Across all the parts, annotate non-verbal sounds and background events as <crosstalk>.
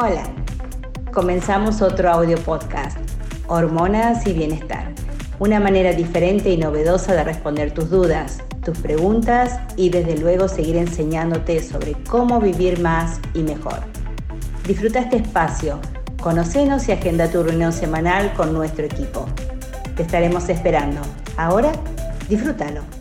Hola, comenzamos otro audio podcast, Hormonas y Bienestar, una manera diferente y novedosa de responder tus dudas, tus preguntas y desde luego seguir enseñándote sobre cómo vivir más y mejor. Disfruta este espacio, conocenos y agenda tu reunión semanal con nuestro equipo. Te estaremos esperando. Ahora, disfrútalo.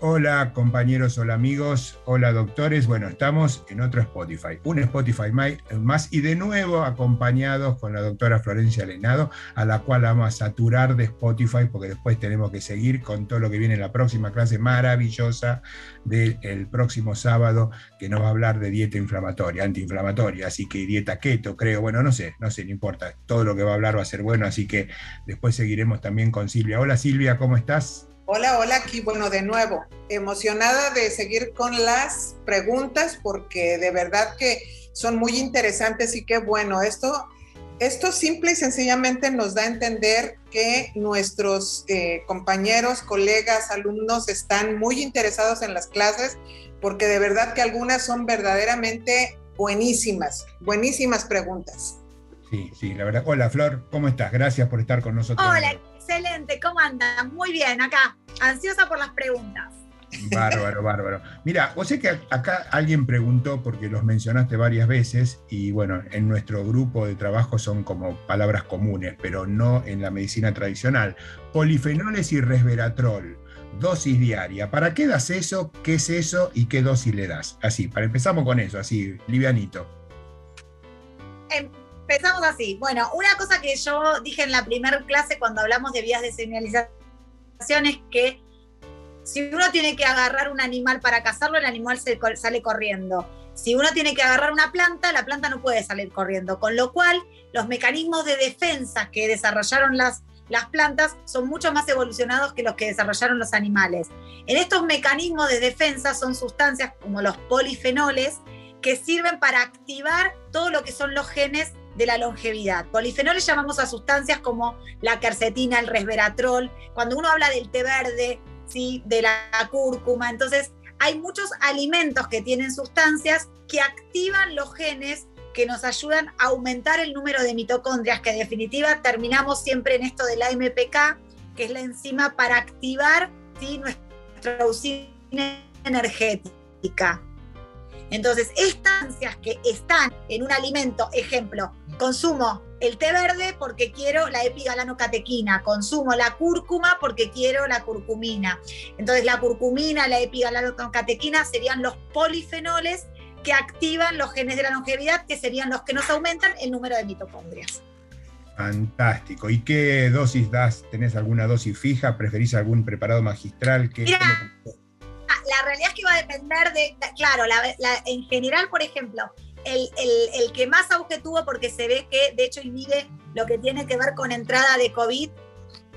Hola compañeros, hola amigos, hola doctores. Bueno, estamos en otro Spotify, un Spotify más y de nuevo acompañados con la doctora Florencia Lenado, a la cual vamos a saturar de Spotify porque después tenemos que seguir con todo lo que viene en la próxima clase maravillosa del próximo sábado que nos va a hablar de dieta inflamatoria, antiinflamatoria, así que dieta keto, creo, bueno, no sé, no sé, no importa, todo lo que va a hablar va a ser bueno, así que después seguiremos también con Silvia. Hola Silvia, ¿cómo estás? Hola, hola, aquí, bueno, de nuevo, emocionada de seguir con las preguntas porque de verdad que son muy interesantes y qué bueno, esto, esto simple y sencillamente nos da a entender que nuestros eh, compañeros, colegas, alumnos están muy interesados en las clases porque de verdad que algunas son verdaderamente buenísimas, buenísimas preguntas. Sí, sí, la verdad. Hola Flor, ¿cómo estás? Gracias por estar con nosotros. Hola, excelente, ¿cómo andan? Muy bien, acá, ansiosa por las preguntas. Bárbaro, bárbaro. Mira, o sé que acá alguien preguntó, porque los mencionaste varias veces, y bueno, en nuestro grupo de trabajo son como palabras comunes, pero no en la medicina tradicional. Polifenoles y resveratrol, dosis diaria. ¿Para qué das eso? ¿Qué es eso? ¿Y qué dosis le das? Así, para empezamos con eso, así, livianito. Empezamos así. Bueno, una cosa que yo dije en la primera clase cuando hablamos de vías de señalización es que si uno tiene que agarrar un animal para cazarlo, el animal sale corriendo. Si uno tiene que agarrar una planta, la planta no puede salir corriendo. Con lo cual, los mecanismos de defensa que desarrollaron las, las plantas son mucho más evolucionados que los que desarrollaron los animales. En estos mecanismos de defensa son sustancias como los polifenoles que sirven para activar todo lo que son los genes de la longevidad. Polifenoles llamamos a sustancias como la quercetina, el resveratrol, cuando uno habla del té verde, ¿sí? de la cúrcuma, entonces hay muchos alimentos que tienen sustancias que activan los genes que nos ayudan a aumentar el número de mitocondrias, que en definitiva terminamos siempre en esto de la MPK, que es la enzima para activar nuestra usina energética. Entonces, estancias que están en un alimento, ejemplo, consumo el té verde porque quiero la epigalanocatequina, consumo la cúrcuma porque quiero la curcumina. Entonces, la curcumina, la epigalanocatequina serían los polifenoles que activan los genes de la longevidad, que serían los que nos aumentan el número de mitocondrias. Fantástico. ¿Y qué dosis das? ¿Tenés alguna dosis fija? ¿Preferís algún preparado magistral? la realidad es que va a depender de, claro, en general, por ejemplo, el, que más auge tuvo porque se ve que de hecho inhibe lo que tiene que ver con entrada de COVID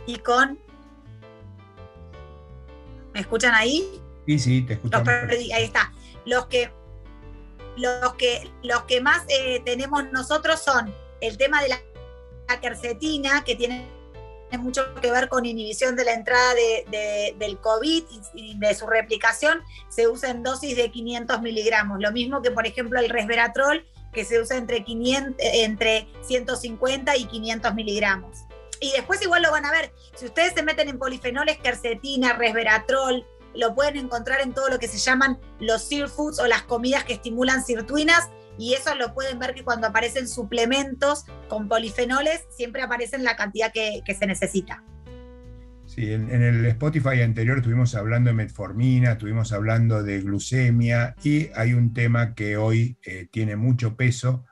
y con... ¿Me escuchan ahí? Sí, sí, te escucho. Ahí está. Los que, los que, los que más eh, tenemos nosotros son el tema de la, la quercetina, que tiene tiene mucho que ver con inhibición de la entrada del COVID y, de su replicación, se usa en dosis de 500 miligramos. Lo mismo que, por ejemplo, el resveratrol, que se usa entre, 500, entre 150 y 500 miligramos. Y después igual lo van a ver, si ustedes se meten en polifenoles, quercetina, resveratrol, lo pueden encontrar en todo lo que se llaman los sear foods o las comidas que estimulan sirtuinas, y eso lo pueden ver que cuando aparecen suplementos con polifenoles, siempre aparecen la cantidad que, se necesita. Sí, en, el Spotify anterior estuvimos hablando de metformina, estuvimos hablando de glucemia y hay un tema que hoy eh, tiene mucho peso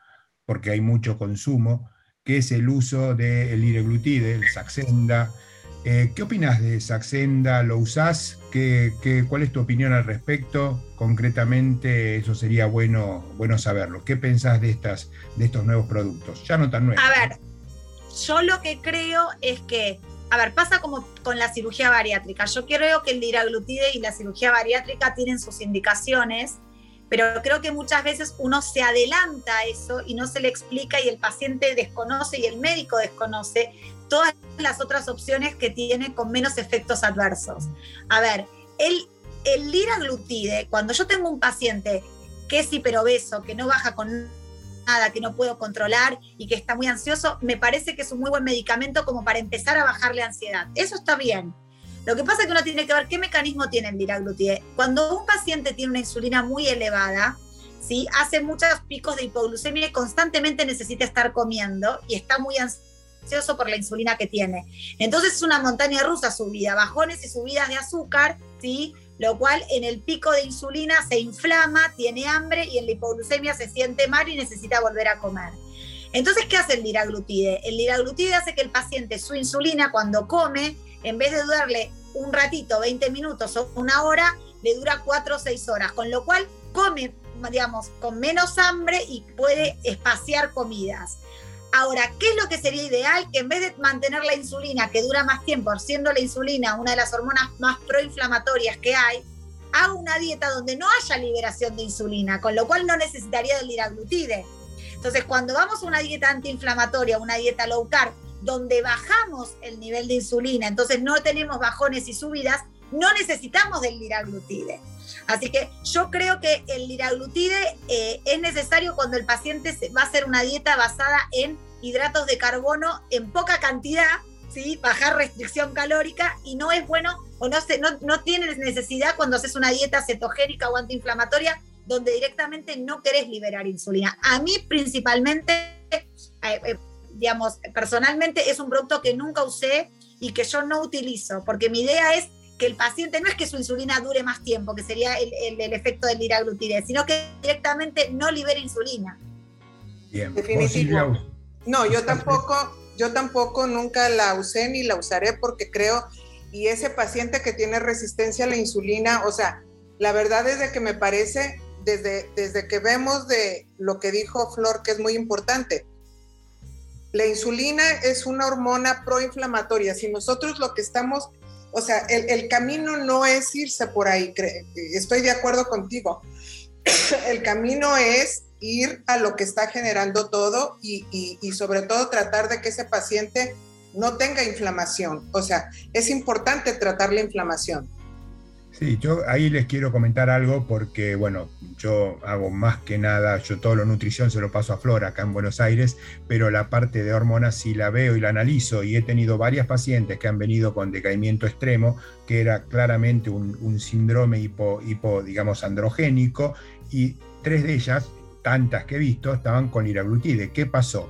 porque hay mucho consumo, que es el uso del lireglutide, el Saxenda, eh, ¿Qué opinas de Saxenda? ¿Lo usás? ¿Qué, cuál es tu opinión al respecto? Concretamente, eso sería bueno, bueno saberlo. ¿Qué pensás de, estas, de estos nuevos productos? Ya no tan nuevos. A ver, yo lo que creo es que, a ver, pasa como con la cirugía bariátrica. Yo creo que el liraglutide y la cirugía bariátrica tienen sus indicaciones, pero creo que muchas veces uno se adelanta a eso y no se le explica y el paciente desconoce y el médico desconoce todas las otras opciones que tiene con menos efectos adversos. A ver, el, el liraglutide, cuando yo tengo un paciente que es hiperobeso, que no baja con nada, que no puedo controlar y que está muy ansioso, me parece que es un muy buen medicamento como para empezar a bajarle ansiedad. Eso está bien. Lo que pasa es que uno tiene que ver qué mecanismo tiene el liraglutide. Cuando un paciente tiene una insulina muy elevada, ¿sí? hace muchos picos de hipoglucemia y constantemente necesita estar comiendo y está muy ansioso por la insulina que tiene. Entonces es una montaña rusa subida, bajones y subidas de azúcar, ¿sí? lo cual en el pico de insulina se inflama, tiene hambre y en la hipoglucemia se siente mal y necesita volver a comer. Entonces, ¿qué hace el liraglutide? El liraglutide hace que el paciente su insulina cuando come, en vez de durarle un ratito, 20 minutos o una hora, le dura 4 o 6 horas, con lo cual come, digamos, con menos hambre y puede espaciar comidas. Ahora, ¿qué es lo que sería ideal? Que en vez de mantener la insulina, que dura más tiempo, siendo la insulina una de las hormonas más proinflamatorias que hay, haga una dieta donde no haya liberación de insulina, con lo cual no necesitaría del liraglutide. Entonces, cuando vamos a una dieta antiinflamatoria, una dieta low carb, donde bajamos el nivel de insulina, entonces no tenemos bajones y subidas, no necesitamos del liraglutide. Así que yo creo que el liraglutide eh, es necesario cuando el paciente va a hacer una dieta basada en hidratos de carbono en poca cantidad, ¿sí? bajar restricción calórica y no es bueno o no, se, no, tienes necesidad cuando haces una dieta cetogénica o antiinflamatoria donde directamente no querés liberar insulina. A mí principalmente, eh, eh, digamos, personalmente es un producto que nunca usé y que yo no utilizo, porque mi idea es que el paciente no es que su insulina dure más tiempo, que sería el, efecto del liraglutide, sino que directamente no libere insulina. Bien. Definitivo. No, yo tampoco, yo tampoco nunca la usé ni la usaré porque creo, y ese paciente que tiene resistencia a la insulina, o sea, la verdad es de que me parece, desde, desde que vemos de lo que dijo Flor, que es muy importante, la insulina es una hormona proinflamatoria. Si nosotros lo que estamos o sea, el, camino no es irse por ahí, estoy de acuerdo contigo. <coughs> el camino es ir a lo que está generando todo y, y, sobre todo tratar de que ese paciente no tenga inflamación. O sea, es importante tratar la inflamación. Sí, yo ahí les quiero comentar algo porque, bueno, yo hago más que nada, yo todo lo nutrición se lo paso a Flor acá en Buenos Aires, pero la parte de hormonas sí la veo y la analizo y he tenido varias pacientes que han venido con decaimiento extremo, que era claramente un, síndrome hipo, digamos, androgénico y tres de ellas, tantas que he visto, estaban con iraglutide. ¿Qué pasó?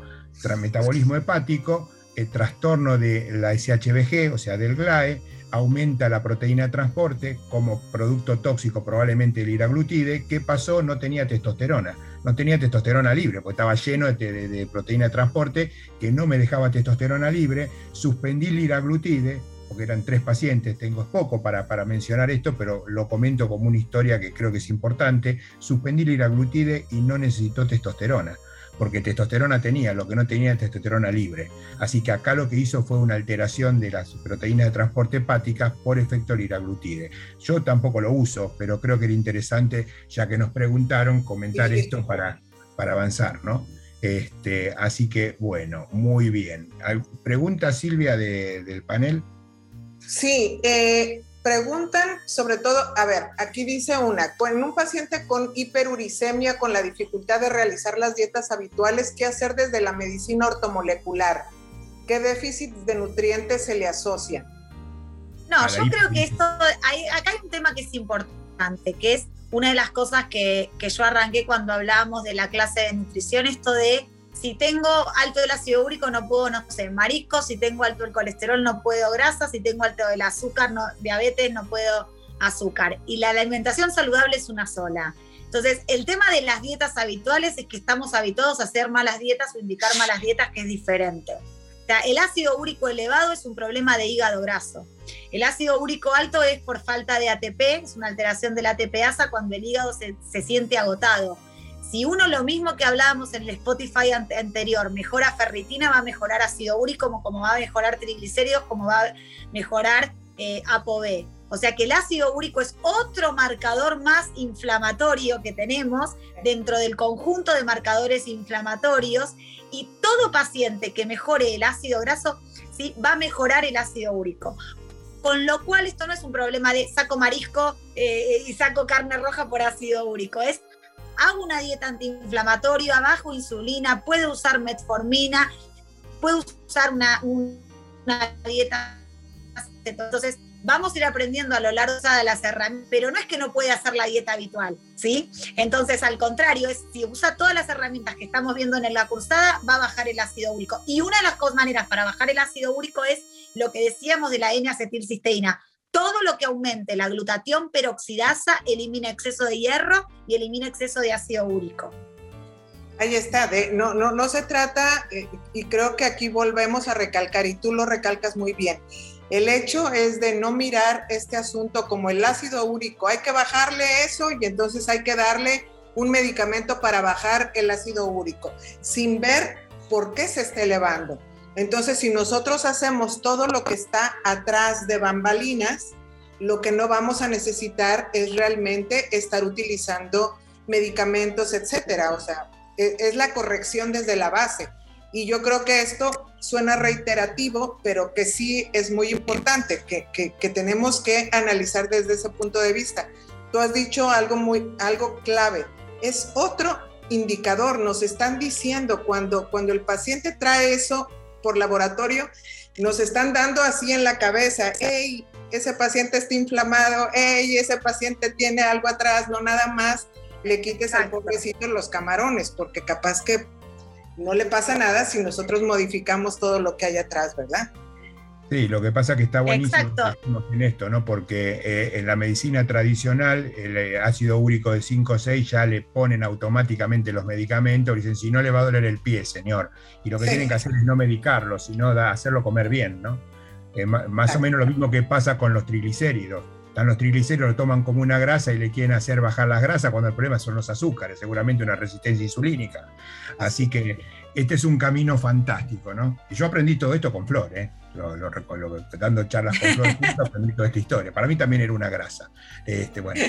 Metabolismo hepático, el trastorno de la SHBG, o sea, del GLAE, aumenta la proteína de transporte como producto tóxico probablemente el iraglutide. ¿Qué pasó? No tenía testosterona. No tenía testosterona libre, porque estaba lleno de, proteína de transporte que no me dejaba testosterona libre. Suspendí el iraglutide, porque eran tres pacientes, tengo poco para, para mencionar esto, pero lo comento como una historia que creo que es importante. Suspendí el iraglutide y no necesitó testosterona porque testosterona tenía, lo que no tenía testosterona libre. Así que acá lo que hizo fue una alteración de las proteínas de transporte hepáticas por efecto liraglutide. Yo tampoco lo uso, pero creo que era interesante, ya que nos preguntaron, comentar esto para, para avanzar, ¿no? Este, así que bueno, muy bien. ¿Pregunta Silvia del panel? Sí, eh, preguntan sobre todo, a ver, aquí dice una, en un paciente con hiperuricemia, con la dificultad de realizar las dietas habituales, ¿qué hacer desde la medicina ortomolecular? ¿Qué déficit de nutrientes se le asocia? No, yo creo que esto, hay, acá hay un tema que es importante, que es una de las cosas que, que yo arranqué cuando hablábamos de la clase de nutrición, esto de si tengo alto el ácido úrico no puedo, no sé, marisco, si tengo alto el colesterol no puedo grasa, si tengo alto el azúcar, no, diabetes no puedo azúcar. Y la alimentación saludable es una sola. Entonces, el tema de las dietas habituales es que estamos habituados a hacer malas dietas o indicar malas dietas, que es diferente. O sea, el ácido úrico elevado es un problema de hígado graso. El ácido úrico alto es por falta de ATP, es una alteración del ATPasa cuando el hígado se, se siente agotado. Si uno lo mismo que hablábamos en el Spotify anterior, mejora ferritina, va a mejorar ácido úrico, como, va a mejorar triglicéridos, como va a mejorar eh, ApoB. O sea que el ácido úrico es otro marcador más inflamatorio que tenemos dentro del conjunto de marcadores inflamatorios y todo paciente que mejore el ácido graso ¿sí? va a mejorar el ácido úrico. Con lo cual esto no es un problema de saco marisco eh, y saco carne roja por ácido úrico, es hago una dieta antiinflamatoria, bajo insulina, puede usar metformina, puede usar una, una dieta. Entonces, vamos a ir aprendiendo a lo largo de las herramientas, pero no es que no puede hacer la dieta habitual, ¿sí? Entonces, al contrario, es si usa todas las herramientas que estamos viendo en la cursada, va a bajar el ácido úrico. Y una de las maneras para bajar el ácido úrico es lo que decíamos de la N-acetilcisteína. Todo lo que aumente la glutatión peroxidasa elimina exceso de hierro y elimina exceso de ácido úrico. Ahí está, no, no, no se trata, eh, y creo que aquí volvemos a recalcar, y tú lo recalcas muy bien, el hecho es de no mirar este asunto como el ácido úrico. Hay que bajarle eso y entonces hay que darle un medicamento para bajar el ácido úrico, sin ver por qué se está elevando. Entonces, si nosotros hacemos todo lo que está atrás de bambalinas, lo que no vamos a necesitar es realmente estar utilizando medicamentos, etcétera. O sea, e, es la corrección desde la base. Y yo creo que esto suena reiterativo, pero que sí es muy importante, que, que, tenemos que analizar desde ese punto de vista. Tú has dicho algo muy, algo clave. Es otro indicador. Nos están diciendo cuando, cuando el paciente trae eso por laboratorio, nos están dando así en la cabeza, hey, ese paciente está inflamado, hey, ese paciente tiene algo atrás, no nada más le quites al pobrecito los camarones, porque capaz que no le pasa nada si nosotros modificamos todo lo que hay atrás, ¿verdad? Sí, lo que pasa es que está buenísimo en esto, ¿no? Porque eh, en la medicina tradicional, el eh, ácido úrico de 5 o 6 ya le ponen automáticamente los medicamentos, dicen, si no le va a doler el pie, señor. Y lo que tienen que hacer es no medicarlo, sino hacerlo comer bien, ¿no? Eh, más o menos lo mismo que pasa con los triglicéridos los triglicéridos lo toman como una grasa y le quieren hacer bajar las grasas cuando el problema son los azúcares, seguramente una resistencia insulínica. Así que este es un camino fantástico, ¿no? Y yo aprendí todo esto con Flor, ¿eh? Lo, dando charlas con Flor, <laughs> aprendí toda esta historia. Para mí también era una grasa. Este, bueno,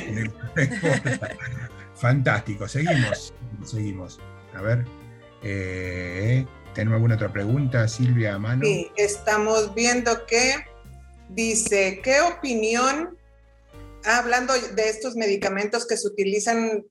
<laughs> fantástico. Seguimos, seguimos. A ver. Eh, ¿Tenemos alguna otra pregunta, Silvia Mano? Sí, estamos viendo que dice, ¿qué opinión hablando de estos medicamentos que se utilizan,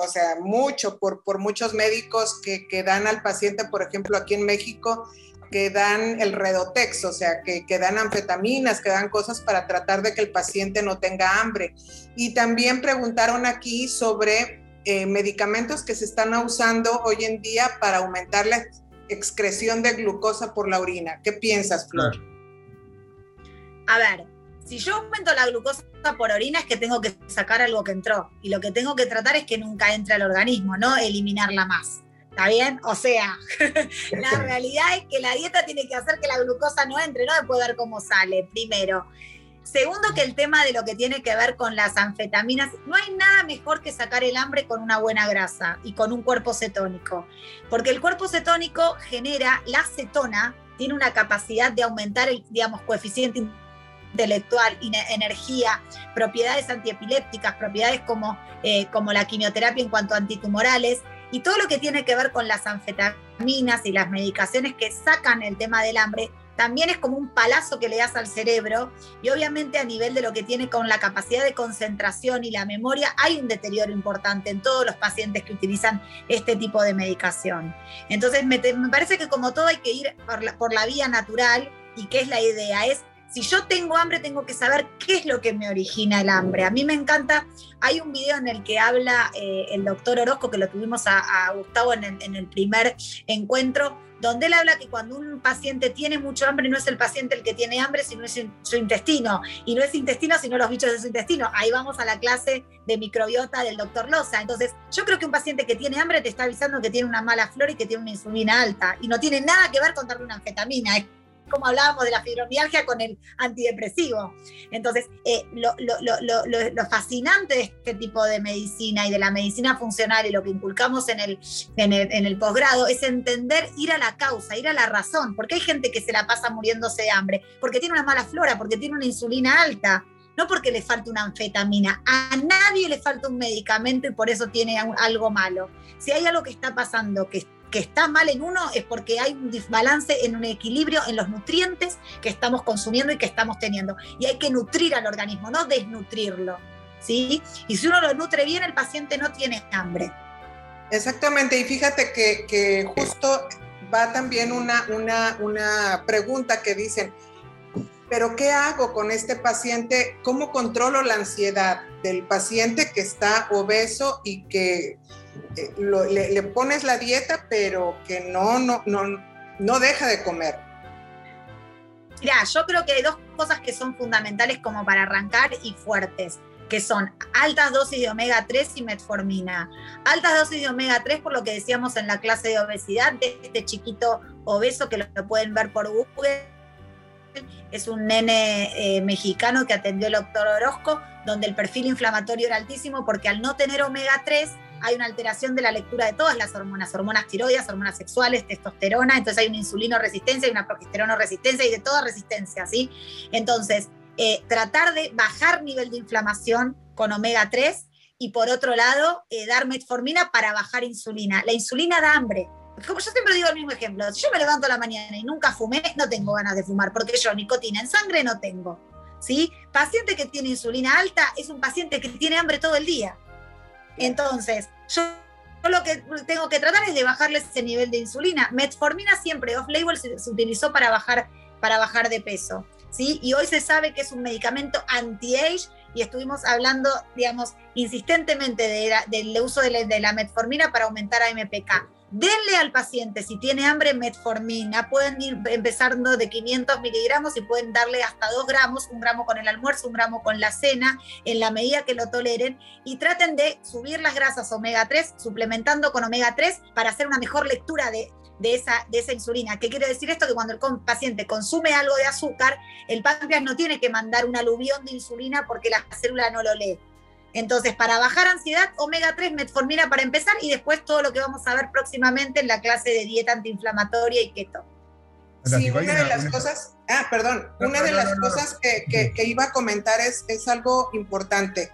o sea, mucho por, por muchos médicos que, que, dan al paciente, por ejemplo, aquí en México, que dan el redotex, o sea, que, que, dan anfetaminas, que dan cosas para tratar de que el paciente no tenga hambre. Y también preguntaron aquí sobre eh, medicamentos que se están usando hoy en día para aumentar la excreción de glucosa por la orina. ¿Qué piensas, Flor? A ver, si yo aumento la glucosa por orina es que tengo que sacar algo que entró y lo que tengo que tratar es que nunca entre al organismo, no eliminarla más. ¿Está bien? O sea, <laughs> la realidad es que la dieta tiene que hacer que la glucosa no entre, no de ver cómo sale, primero. Segundo, que el tema de lo que tiene que ver con las anfetaminas, no hay nada mejor que sacar el hambre con una buena grasa y con un cuerpo cetónico, porque el cuerpo cetónico genera la cetona, tiene una capacidad de aumentar el, digamos, coeficiente intelectual, energía, propiedades antiepilépticas, propiedades como, eh, como la quimioterapia en cuanto a antitumorales y todo lo que tiene que ver con las anfetaminas y las medicaciones que sacan el tema del hambre, también es como un palazo que le das al cerebro y obviamente a nivel de lo que tiene con la capacidad de concentración y la memoria hay un deterioro importante en todos los pacientes que utilizan este tipo de medicación. Entonces me, parece que como todo hay que ir por la, por la vía natural y qué es la idea, es si yo tengo hambre, tengo que saber qué es lo que me origina el hambre. A mí me encanta, hay un video en el que habla eh, el doctor Orozco, que lo tuvimos a, Gustavo en el, primer encuentro, donde él habla que cuando un paciente tiene mucho hambre, no es el paciente el que tiene hambre, sino es su intestino. Y no es intestino, sino los bichos de su intestino. Ahí vamos a la clase de microbiota del doctor Loza. Entonces, yo creo que un paciente que tiene hambre te está avisando que tiene una mala flora y que tiene una insulina alta. Y no tiene nada que ver con darle una anfetamina como hablábamos de la fibromialgia con el antidepresivo. Entonces, eh, lo, fascinante de este tipo de medicina y de la medicina funcional y lo que inculcamos en el, en el, posgrado es entender, ir a la causa, ir a la razón, porque hay gente que se la pasa muriéndose de hambre, porque tiene una mala flora, porque tiene una insulina alta, no porque le falte una anfetamina. A nadie le falta un medicamento y por eso tiene algo malo. Si hay algo que está pasando que que está mal en uno es porque hay un desbalance en un equilibrio en los nutrientes que estamos consumiendo y que estamos teniendo. Y hay que nutrir al organismo, no desnutrirlo. ¿sí? Y si uno lo nutre bien, el paciente no tiene hambre. Exactamente, y fíjate que, justo va también una, una, una pregunta que dicen, pero ¿qué hago con este paciente? ¿Cómo controlo la ansiedad del paciente que está obeso y que eh, le, pones la dieta, pero que no, no, no, no deja de comer? Mira, yo creo que hay dos cosas que son fundamentales como para arrancar y fuertes que son altas dosis de omega 3 y metformina. Altas dosis de omega 3 por lo que decíamos en la clase de obesidad de este chiquito obeso que lo pueden ver por Google es un nene eh, mexicano que atendió el doctor Orozco, donde el perfil inflamatorio era altísimo porque al no tener omega 3 hay una alteración de la lectura de todas las hormonas, hormonas tiroides, hormonas sexuales, testosterona, entonces hay una insulino resistencia y una progesterona resistencia y de toda resistencia, ¿sí? Entonces, eh, tratar de bajar nivel de inflamación con omega 3 y por otro lado, eh, dar metformina para bajar insulina. La insulina da hambre, como yo siempre digo el mismo ejemplo, si yo me levanto a la mañana y nunca fumé, no tengo ganas de fumar, porque yo nicotina en sangre no tengo. ¿sí? Paciente que tiene insulina alta es un paciente que tiene hambre todo el día. Entonces, yo, lo que tengo que tratar es de bajarle ese nivel de insulina. Metformina siempre off-label se, utilizó para bajar, para bajar de peso. ¿sí? Y hoy se sabe que es un medicamento anti-age y estuvimos hablando, digamos, insistentemente del uso de la, de la metformina para aumentar a MPK Denle al paciente, si tiene hambre, metformina. Pueden ir empezando de 500 miligramos y pueden darle hasta 2 gramos, un gramo con el almuerzo, un gramo con la cena, en la medida que lo toleren. Y traten de subir las grasas omega 3, suplementando con omega 3 para hacer una mejor lectura de, esa, de esa insulina. ¿Qué quiere decir esto? Que cuando el paciente consume algo de azúcar, el páncreas no tiene que mandar un aluvión de insulina porque la célula no lo lee. Entonces, para bajar ansiedad, omega 3, metformina para empezar y después todo lo que vamos a ver próximamente en la clase de dieta antiinflamatoria y keto. Sí, una de las cosas, ah, perdón, una de las cosas que, iba a comentar es, es algo importante.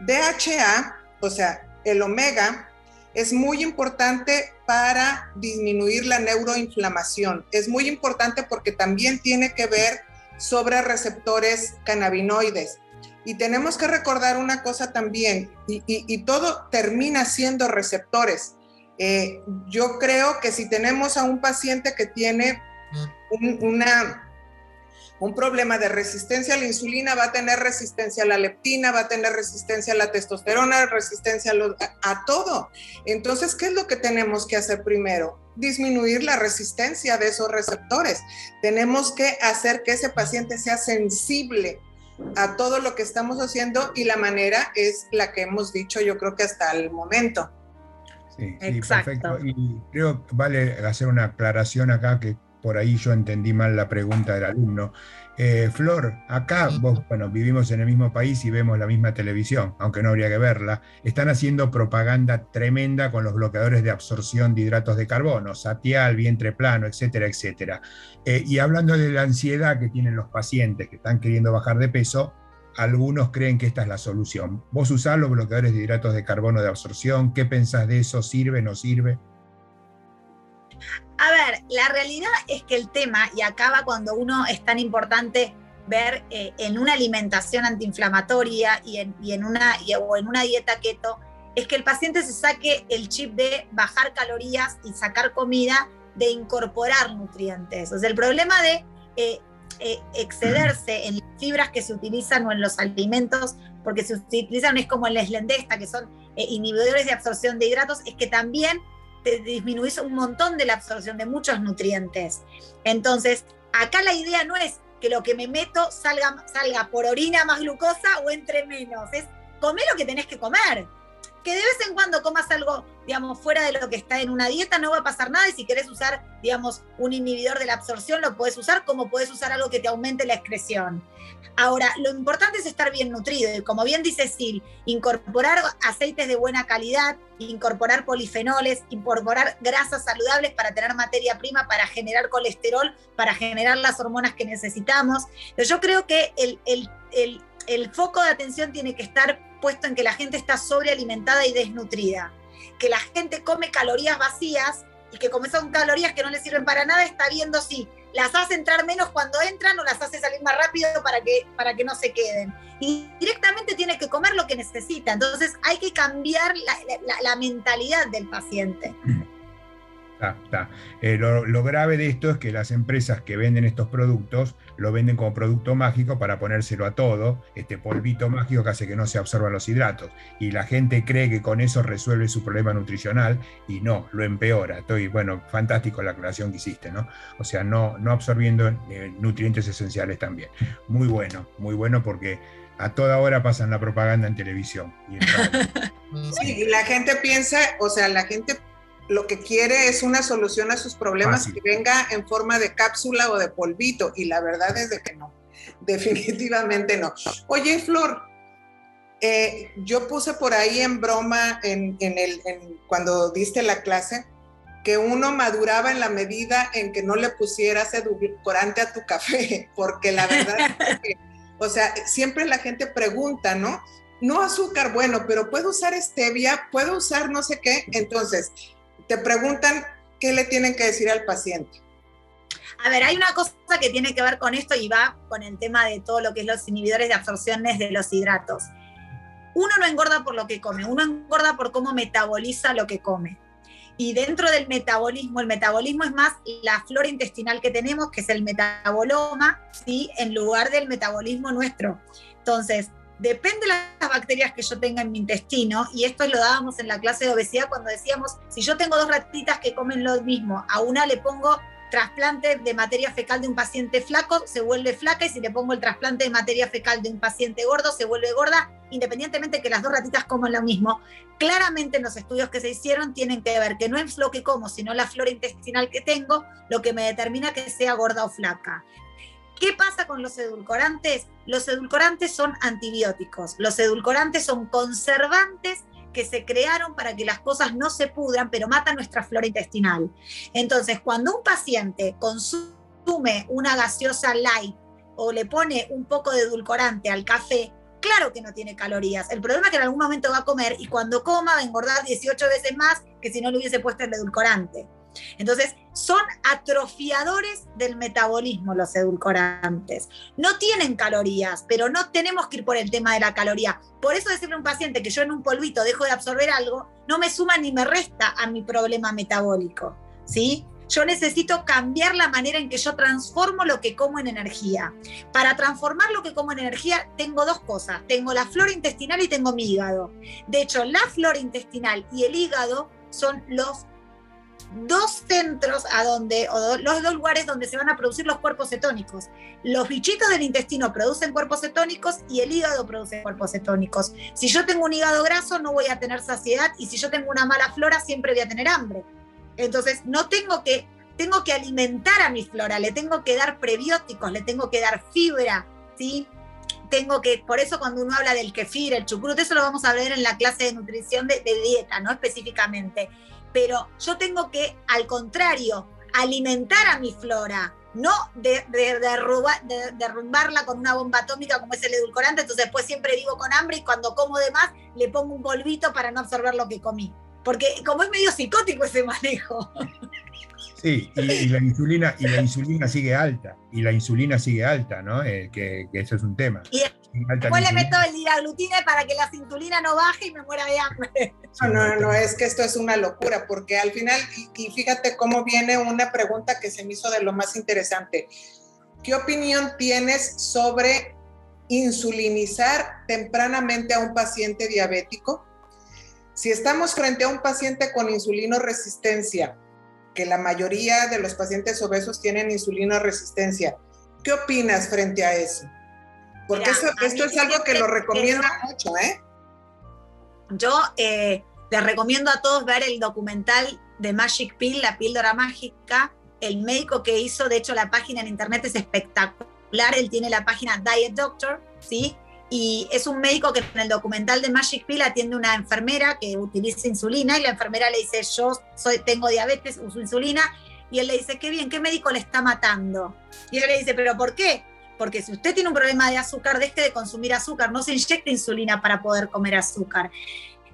DHA, o sea, el omega, es muy importante para disminuir la neuroinflamación. Es muy importante porque también tiene que ver sobre receptores cannabinoides. Y tenemos que recordar una cosa también, y, todo termina siendo receptores. Eh, yo creo que si tenemos a un paciente que tiene un, una, un problema de resistencia a la insulina, va a tener resistencia a la leptina, va a tener resistencia a la testosterona, resistencia a, a todo. Entonces, ¿qué es lo que tenemos que hacer primero? disminuir la resistencia de esos receptores. Tenemos que hacer que ese paciente sea sensible a todo lo que estamos haciendo y la manera es la que hemos dicho yo creo que hasta el momento. Sí, sí perfecto. Y creo que vale hacer una aclaración acá que por ahí yo entendí mal la pregunta del alumno. Eh, Flor, acá vos, bueno, vivimos en el mismo país y vemos la misma televisión, aunque no habría que verla. Están haciendo propaganda tremenda con los bloqueadores de absorción de hidratos de carbono, satial, vientre plano, etcétera, etcétera. Eh, y hablando de la ansiedad que tienen los pacientes que están queriendo bajar de peso, algunos creen que esta es la solución. ¿Vos usás los bloqueadores de hidratos de carbono de absorción? ¿Qué pensás de eso? ¿Sirve, no sirve? A ver, la realidad es que el tema, y acaba cuando uno es tan importante ver eh, en una alimentación antiinflamatoria y en, una, o en una dieta keto, es que el paciente se saque el chip de bajar calorías y sacar comida, de incorporar nutrientes. O sea, el problema de eh, eh, excederse en las fibras que se utilizan o en los alimentos, porque se utilizan es como el eslendesta, que son inhibidores de absorción de hidratos, es que también te disminuís un montón de la absorción de muchos nutrientes. Entonces, acá la idea no es que lo que me meto salga, salga por orina más glucosa o entre menos, es comer lo que tenés que comer. Que de vez en cuando comas algo, digamos, fuera de lo que está en una dieta, no va a pasar nada. Y si querés usar, digamos, un inhibidor de la absorción, lo puedes usar, como puedes usar algo que te aumente la excreción. Ahora, lo importante es estar bien nutrido y como bien dice Sil, incorporar aceites de buena calidad, incorporar polifenoles, incorporar grasas saludables para tener materia prima, para generar colesterol, para generar las hormonas que necesitamos. Yo creo que el, el foco de atención tiene que estar puesto en que la gente está sobrealimentada y desnutrida, que la gente come calorías vacías y que como son calorías que no le sirven para nada, está viendo si las hace entrar menos cuando entran o las hace salir más rápido para que, para que no se queden. Y directamente tiene que comer lo que necesita. Entonces hay que cambiar la, mentalidad del paciente. Eh, lo, grave de esto es que las empresas que venden estos productos lo venden como producto mágico para ponérselo a todo, este polvito mágico que hace que no se absorban los hidratos. Y la gente cree que con eso resuelve su problema nutricional y no, lo empeora. Estoy, bueno, fantástico la aclaración que hiciste, ¿no? O sea, no, no absorbiendo eh, nutrientes esenciales también. Muy bueno, muy bueno porque a toda hora pasan la propaganda en televisión. Y <laughs> sí, y la gente piensa, o sea, la gente lo que quiere es una solución a sus problemas que venga en forma de cápsula o de polvito, y la verdad es de que no, <laughs> definitivamente no. Oye, Flor, eh, yo puse por ahí en broma en, el, cuando diste la clase que uno maduraba en la medida en que no le pusieras edulcorante a tu café, <laughs> porque la verdad es <laughs> que, o sea, siempre la gente pregunta, ¿no? No azúcar, bueno, pero puedo usar stevia, puedo usar no sé qué. Entonces, te preguntan qué le tienen que decir al paciente. A ver, hay una cosa que tiene que ver con esto y va con el tema de todo lo que es los inhibidores de absorciones de los hidratos. Uno no engorda por lo que come, uno engorda por cómo metaboliza lo que come. Y dentro del metabolismo, el metabolismo es más la flora intestinal que tenemos, que es el metaboloma, ¿sí? en lugar del metabolismo nuestro. Entonces, depende de las bacterias que yo tenga en mi intestino, y esto lo dábamos en la clase de obesidad cuando decíamos, si yo tengo dos ratitas que comen lo mismo, a una le pongo trasplante de materia fecal de un paciente flaco, se vuelve flaca, y si le pongo el trasplante de materia fecal de un paciente gordo, se vuelve gorda, independientemente que las dos ratitas coman lo mismo. Claramente en los estudios que se hicieron tienen que ver que no es lo que como, sino la flora intestinal que tengo, lo que me determina que sea gorda o flaca. ¿Qué pasa con los edulcorantes? Los edulcorantes son antibióticos, los edulcorantes son conservantes que se crearon para que las cosas no se pudran, pero matan nuestra flora intestinal. Entonces, cuando un paciente consume una gaseosa light o le pone un poco de edulcorante al café, claro que no tiene calorías. El problema es que en algún momento va a comer y cuando coma va a engordar 18 veces más que si no le hubiese puesto el edulcorante. Entonces, son atrofiadores del metabolismo los edulcorantes. No tienen calorías, pero no tenemos que ir por el tema de la caloría. Por eso decirle a un paciente que yo en un polvito dejo de absorber algo, no me suma ni me resta a mi problema metabólico. ¿Sí? Yo necesito cambiar la manera en que yo transformo lo que como en energía. Para transformar lo que como en energía tengo dos cosas. Tengo la flora intestinal y tengo mi hígado. De hecho, la flora intestinal y el hígado son los dos centros a donde, o los dos lugares donde se van a producir los cuerpos cetónicos. Los bichitos del intestino producen cuerpos cetónicos y el hígado produce cuerpos cetónicos. Si yo tengo un hígado graso, no voy a tener saciedad y si yo tengo una mala flora, siempre voy a tener hambre. Entonces, no tengo que, tengo que alimentar a mi flora, le tengo que dar prebióticos, le tengo que dar fibra, ¿sí? Tengo que, por eso cuando uno habla del kefir, el chucrut, eso lo vamos a ver en la clase de nutrición de, de dieta, ¿no? Específicamente pero yo tengo que, al contrario, alimentar a mi flora, no de, derrumbarla con una bomba atómica como es el edulcorante, entonces después siempre digo con hambre y cuando como de más le pongo un polvito para no absorber lo que comí. Porque como es medio psicótico ese manejo. <laughs> Sí, y, la insulina, y la insulina sigue alta, y la insulina sigue alta, ¿no? Eh, que, que, eso es un tema. Después le meto el liraglutine para que la cinturina no baje y me muera de hambre. <laughs> No, no, no, es que esto es una locura, porque al final, y, fíjate cómo viene una pregunta que se me hizo de lo más interesante. ¿Qué opinión tienes sobre insulinizar tempranamente a un paciente diabético? Si estamos frente a un paciente con insulinoresistencia, que la mayoría de los pacientes obesos tienen insulinoresistencia, ¿qué opinas frente a eso? Porque esto es algo que lo recomiendo mucho, ¿eh? Yo eh, les recomiendo a todos ver el documental de Magic Pill, la píldora mágica. El médico que hizo, de hecho, la página en internet es espectacular. Él tiene la página Diet Doctor, ¿sí? Y es un médico que en el documental de Magic Pill atiende una enfermera que utiliza insulina y la enfermera le dice, yo tengo diabetes, uso insulina. Y él le dice, qué bien, ¿qué médico le está matando? Y él le dice, ¿pero por qué? porque si usted tiene un problema de azúcar, deje de consumir azúcar, no se inyecte insulina para poder comer azúcar.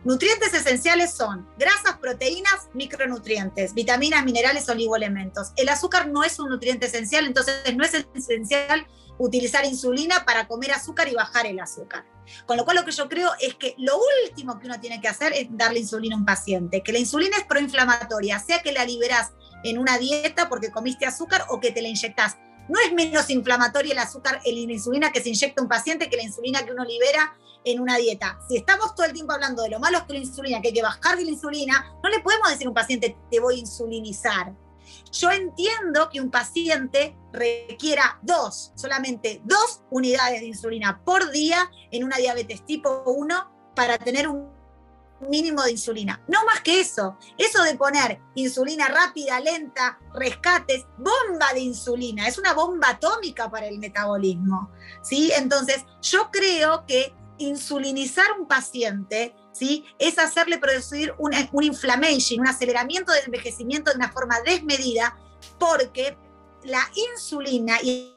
Nutrientes esenciales son grasas, proteínas, micronutrientes, vitaminas, minerales, oligoelementos. El azúcar no es un nutriente esencial, entonces no es esencial utilizar insulina para comer azúcar y bajar el azúcar. Con lo cual lo que yo creo es que lo último que uno tiene que hacer es darle insulina a un paciente, que la insulina es proinflamatoria, sea que la liberás en una dieta porque comiste azúcar o que te la inyectás. No es menos inflamatoria el azúcar, la insulina que se inyecta un paciente que la insulina que uno libera en una dieta. Si estamos todo el tiempo hablando de lo malo que la insulina, que hay que bajar de la insulina, no le podemos decir a un paciente, te voy a insulinizar. Yo entiendo que un paciente requiera dos, solamente dos unidades de insulina por día en una diabetes tipo 1 para tener un mínimo de insulina. No más que eso. Eso de poner insulina rápida, lenta, rescates, bomba de insulina, es una bomba atómica para el metabolismo. ¿sí? Entonces, yo creo que insulinizar un paciente ¿sí? es hacerle producir un, un inflammation, un aceleramiento del envejecimiento de una forma desmedida, porque la insulina, y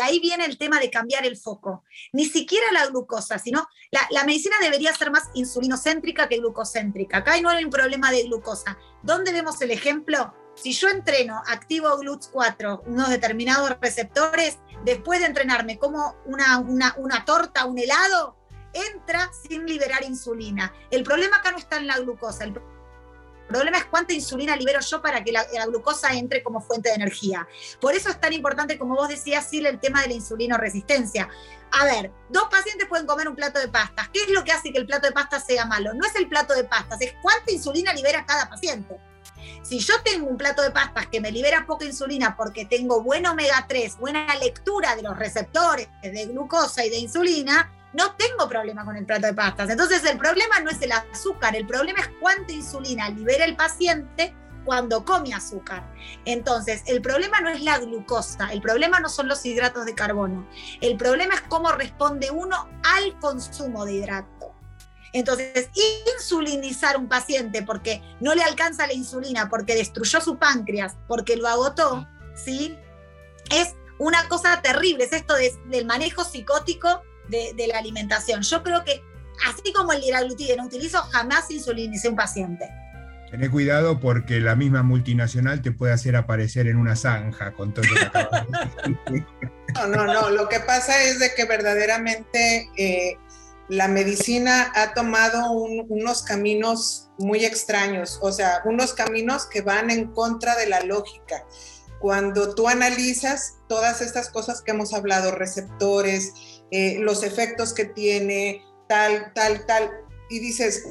ahí viene el tema de cambiar el foco, ni siquiera la glucosa, sino la, la medicina debería ser más insulinocéntrica que glucocéntrica. Acá no hay un problema de glucosa. ¿Dónde vemos el ejemplo? Si yo entreno, activo GLUTS4, unos determinados receptores, después de entrenarme como una, una, una torta, un helado, entra sin liberar insulina. El problema acá no está en la glucosa, el problema es cuánta insulina libero yo para que la, glucosa entre como fuente de energía. Por eso es tan importante, como vos decías, Sil, el tema de la insulino resistencia. A ver, dos pacientes pueden comer un plato de pastas. ¿Qué es lo que hace que el plato de pastas sea malo? No es el plato de pastas, es cuánta insulina libera cada paciente. Si yo tengo un plato de pastas que me libera poca insulina porque tengo buen omega 3, buena lectura de los receptores de glucosa y de insulina, no tengo problema con el plato de pastas. Entonces el problema no es el azúcar, el problema es cuánta insulina libera el paciente cuando come azúcar. Entonces, el problema no es la glucosa, el problema no son los hidratos de carbono, el problema es cómo responde uno al consumo de hidrato. Entonces, insulinizar un paciente porque no le alcanza la insulina, porque destruyó su páncreas, porque lo agotó, ¿sí? Es una cosa terrible, es esto del manejo psicótico de, la alimentación. Yo creo que, así como el liraglutide no utilizo, jamás insulinicé un paciente. Tené cuidado porque la misma multinacional te puede hacer aparecer en una zanja con todo lo que <laughs> No, no, no. Lo que pasa es de que verdaderamente eh, la medicina ha tomado unos caminos muy extraños, o sea, unos caminos que van en contra de la lógica. Cuando tú analizas todas estas cosas que hemos hablado, receptores, eh, los efectos que tiene, tal, tal, tal. Y dices,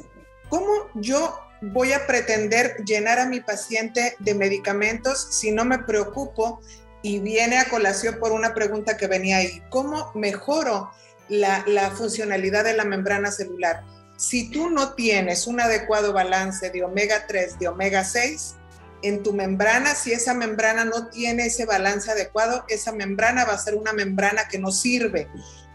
¿cómo yo voy a pretender llenar a mi paciente de medicamentos si no me preocupo? Y viene a colación por una pregunta que venía ahí, ¿cómo mejoro la, la funcionalidad de la membrana celular? Si tú no tienes un adecuado balance de omega 3, de omega 6, en tu membrana, si esa membrana no tiene ese balance adecuado, esa membrana va a ser una membrana que no sirve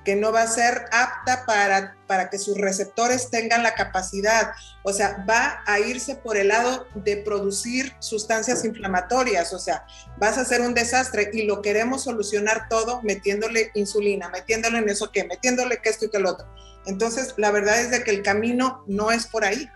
que no va a ser apta para, para que sus receptores tengan la capacidad. O sea, va a irse por el lado de producir sustancias inflamatorias. O sea, vas a hacer un desastre y lo queremos solucionar todo metiéndole insulina, metiéndole en eso que, metiéndole que esto y que el otro. Entonces, la verdad es de que el camino no es por ahí.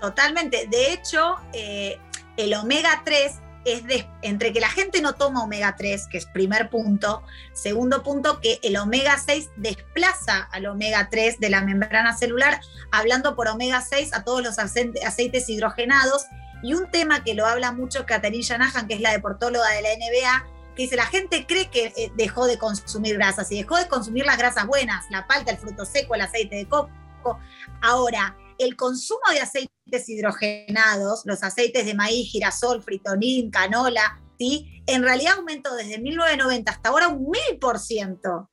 Totalmente. De hecho, eh, el omega 3 es entre que la gente no toma omega 3, que es primer punto, segundo punto, que el omega 6 desplaza al omega 3 de la membrana celular, hablando por omega 6 a todos los aceites hidrogenados, y un tema que lo habla mucho Catherine Shanahan, que es la deportóloga de la NBA, que dice, la gente cree que eh, dejó de consumir grasas, y dejó de consumir las grasas buenas, la palta, el fruto seco, el aceite de coco. Ahora, el consumo de aceites hidrogenados, los aceites de maíz, girasol, fritonín, canola, ¿sí? en realidad aumentó desde 1990 hasta ahora un mil por ciento.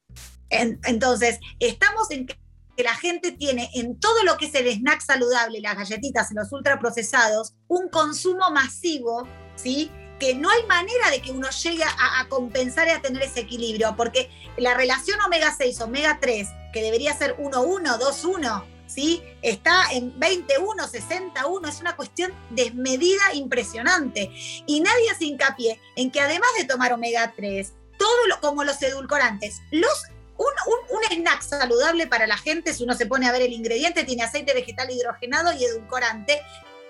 Entonces, estamos en que la gente tiene en todo lo que es el snack saludable, las galletitas, los ultraprocesados, un consumo masivo, ¿sí? que no hay manera de que uno llegue a, a, compensar y a tener ese equilibrio, porque la relación omega 6, omega 3, que debería ser 1-1, 2-1, ¿sí? Está en 21, 61, es una cuestión desmedida impresionante. Y nadie hace hincapié en que además de tomar omega 3, todo lo, como los edulcorantes, los un, snack saludable para la gente, si uno se pone a ver el ingrediente, tiene aceite vegetal hidrogenado y edulcorante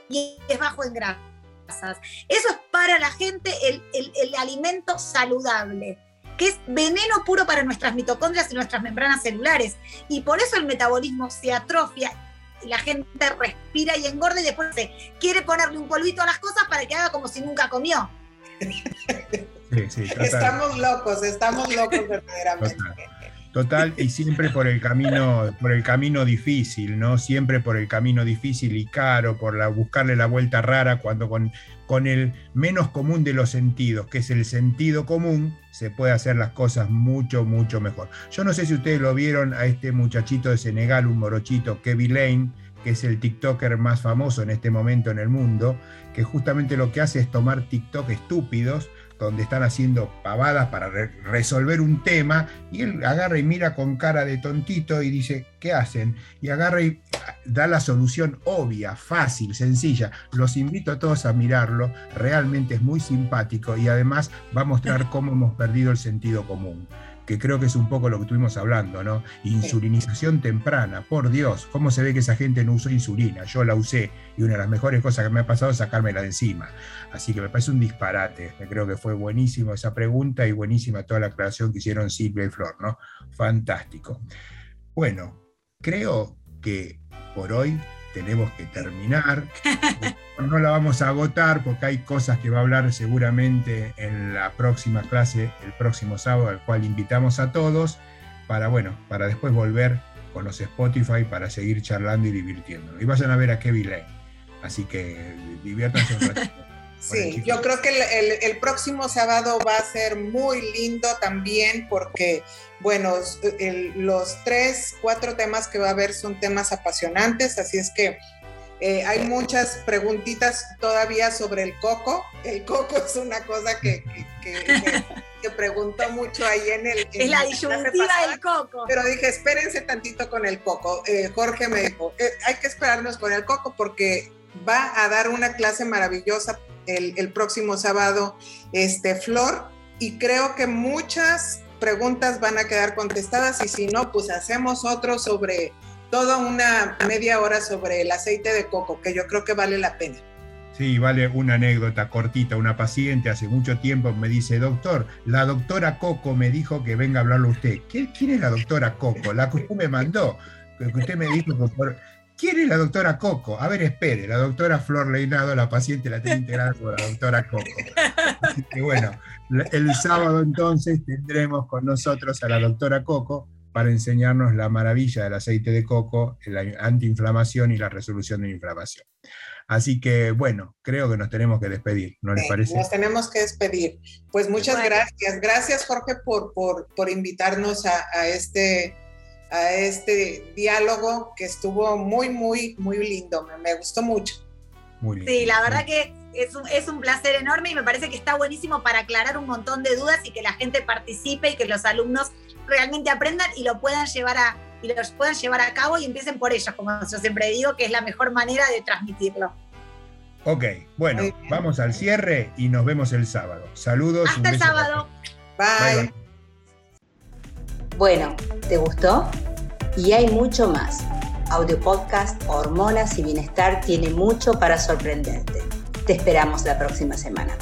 y es bajo en grasas. Eso es para la gente el alimento saludable que es veneno puro para nuestras mitocondrias y nuestras membranas celulares. Y por eso el metabolismo se atrofia y la gente respira y engorda y después se quiere ponerle un polvito a las cosas para que haga como si nunca comió. estamos locos, estamos locos verdaderamente. Total. y siempre por el camino, por el camino difícil, ¿no? Siempre por el camino difícil y caro, por la, buscarle la vuelta rara, cuando con, con el menos común de los sentidos, que es el sentido común, se puede hacer las cosas mucho, mucho mejor. Yo no sé si ustedes lo vieron a este muchachito de Senegal, un morochito, Kevin Lane, que es el TikToker más famoso en este momento en el mundo, que justamente lo que hace es tomar TikTok estúpidos, donde están haciendo pavadas para resolver un tema, y él agarra y mira con cara de tontito y dice, ¿qué hacen? Y agarra y da la solución obvia, fácil, sencilla. Los invito a todos a mirarlo, realmente es muy simpático y además va a mostrar <laughs> cómo hemos perdido el sentido común que creo que es un poco lo que estuvimos hablando, ¿no? Insulinización temprana, por Dios, ¿cómo se ve que esa gente no usó insulina? Yo la usé y una de las mejores cosas que me ha pasado es sacármela de encima. Así que me parece un disparate, creo que fue buenísimo esa pregunta y buenísima toda la aclaración que hicieron Silvia y Flor, ¿no? Fantástico. Bueno, creo que por hoy tenemos que terminar. <laughs> No la vamos a agotar porque hay cosas que va a hablar seguramente en la próxima clase, el próximo sábado, al cual invitamos a todos, para, bueno, para después volver con los Spotify para seguir charlando y divirtiendo. Y vayan a ver a Kevin Lane. Así que diviértanse un ratito. <laughs> Sí, yo creo que el, próximo sábado va a ser muy lindo también porque, bueno, los tres, cuatro temas que va a haber son temas apasionantes, así es que eh, hay muchas preguntitas todavía sobre el coco. El coco es una cosa que, que, <laughs> preguntó mucho ahí en el... es la disyuntiva del coco. Pero dije, espérense tantito con el coco. Eh, Jorge me dijo, eh, hay que esperarnos con el coco porque va a dar una clase maravillosa el, próximo sábado, este, Flor, y creo que muchas preguntas van a quedar contestadas y si no, pues hacemos otro sobre toda una media hora sobre el aceite de coco, que yo creo que vale la pena. Sí, vale una anécdota cortita. Una paciente hace mucho tiempo me dice, doctor, la doctora Coco me dijo que venga a hablarlo usted. ¿Quién es la doctora Coco? La que usted me mandó, que usted me dijo que ¿Quién es la doctora Coco? A ver, espere, la doctora Flor Leinado, la paciente la tiene integrada con la doctora Coco. Así que bueno, el sábado entonces tendremos con nosotros a la doctora Coco para enseñarnos la maravilla del aceite de coco, la antiinflamación y la resolución de la inflamación. Así que bueno, creo que nos tenemos que despedir, ¿no les parece? Nos tenemos que despedir. Pues muchas gracias. Gracias Jorge por, por, por invitarnos a, a este a este diálogo que estuvo muy, muy, muy lindo. Me, gustó mucho. Muy lindo. Sí, la verdad que es un, es un placer enorme y me parece que está buenísimo para aclarar un montón de dudas y que la gente participe y que los alumnos realmente aprendan y lo puedan llevar a, y los puedan llevar a cabo y empiecen por ellos, como yo siempre digo, que es la mejor manera de transmitirlo. Ok, bueno, vamos al cierre y nos vemos el sábado. Saludos. Hasta el sábado. bye. Bueno, ¿te gustó? Y hay mucho más. Audio podcast, hormonas y bienestar tiene mucho para sorprenderte. Te esperamos la próxima semana.